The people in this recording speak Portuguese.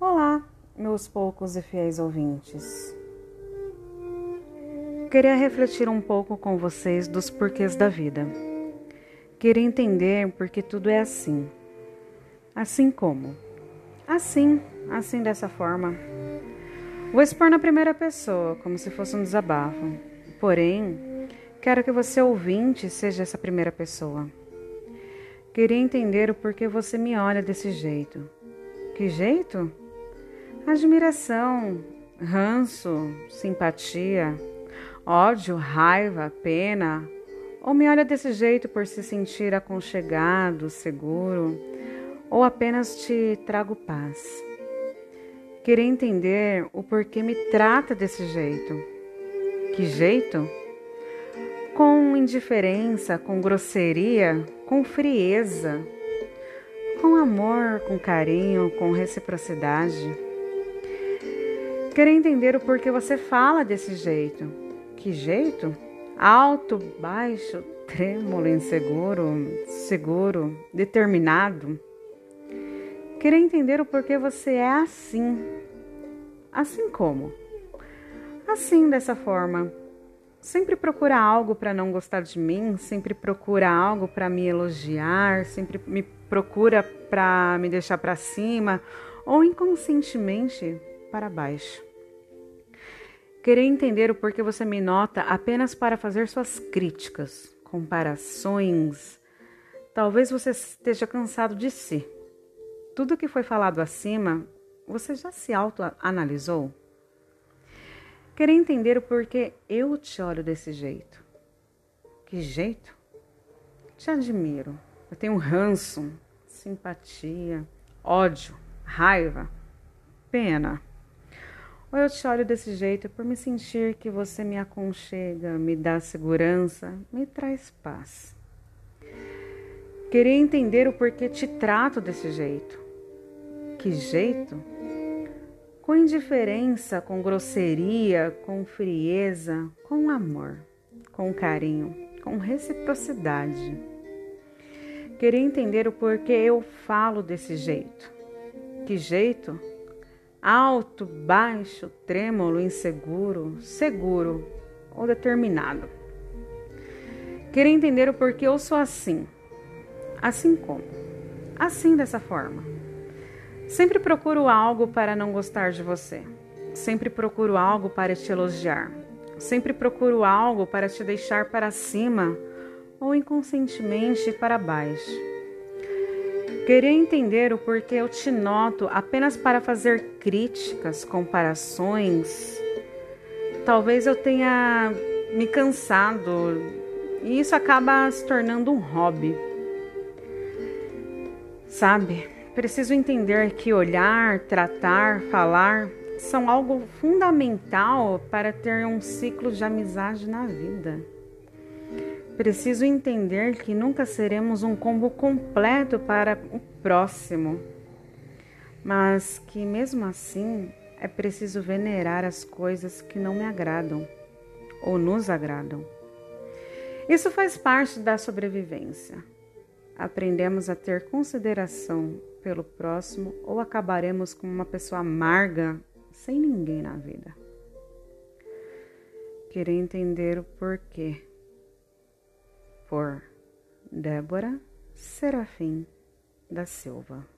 Olá, meus poucos e fiéis ouvintes. Queria refletir um pouco com vocês dos porquês da vida. Queria entender porque tudo é assim. Assim como? Assim, assim dessa forma. Vou expor na primeira pessoa, como se fosse um desabafo. Porém, quero que você ouvinte seja essa primeira pessoa. Queria entender o porquê você me olha desse jeito. Que jeito? Admiração, ranço, simpatia, ódio, raiva, pena, ou me olha desse jeito por se sentir aconchegado, seguro, ou apenas te trago paz. Queria entender o porquê me trata desse jeito. Que jeito? Com indiferença, com grosseria, com frieza, com amor, com carinho, com reciprocidade. Querer entender o porquê você fala desse jeito. Que jeito? Alto, baixo, trêmulo, inseguro, seguro, determinado. Querer entender o porquê você é assim. Assim como? Assim, dessa forma. Sempre procura algo para não gostar de mim, sempre procura algo para me elogiar, sempre me procura para me deixar para cima ou inconscientemente para baixo. Querer entender o porquê você me nota apenas para fazer suas críticas, comparações. Talvez você esteja cansado de si. Tudo que foi falado acima, você já se autoanalisou? Querer entender o porquê eu te olho desse jeito. Que jeito? Te admiro. Eu tenho ranço, simpatia, ódio, raiva, pena. Ou eu te olho desse jeito por me sentir que você me aconchega, me dá segurança, me traz paz. Querer entender o porquê te trato desse jeito. Que jeito? Com indiferença, com grosseria, com frieza, com amor, com carinho, com reciprocidade. Querer entender o porquê eu falo desse jeito. Que jeito? Alto, baixo, trêmulo, inseguro, seguro ou determinado. Querer entender o porquê eu sou assim. Assim como? Assim dessa forma. Sempre procuro algo para não gostar de você. Sempre procuro algo para te elogiar. Sempre procuro algo para te deixar para cima ou inconscientemente para baixo. Queria entender o porquê eu te noto apenas para fazer críticas, comparações. Talvez eu tenha me cansado e isso acaba se tornando um hobby. Sabe? Preciso entender que olhar, tratar, falar são algo fundamental para ter um ciclo de amizade na vida. Preciso entender que nunca seremos um combo completo para o próximo, mas que mesmo assim é preciso venerar as coisas que não me agradam ou nos agradam. Isso faz parte da sobrevivência. Aprendemos a ter consideração pelo próximo ou acabaremos como uma pessoa amarga sem ninguém na vida. Querer entender o porquê por Débora Serafim da Silva.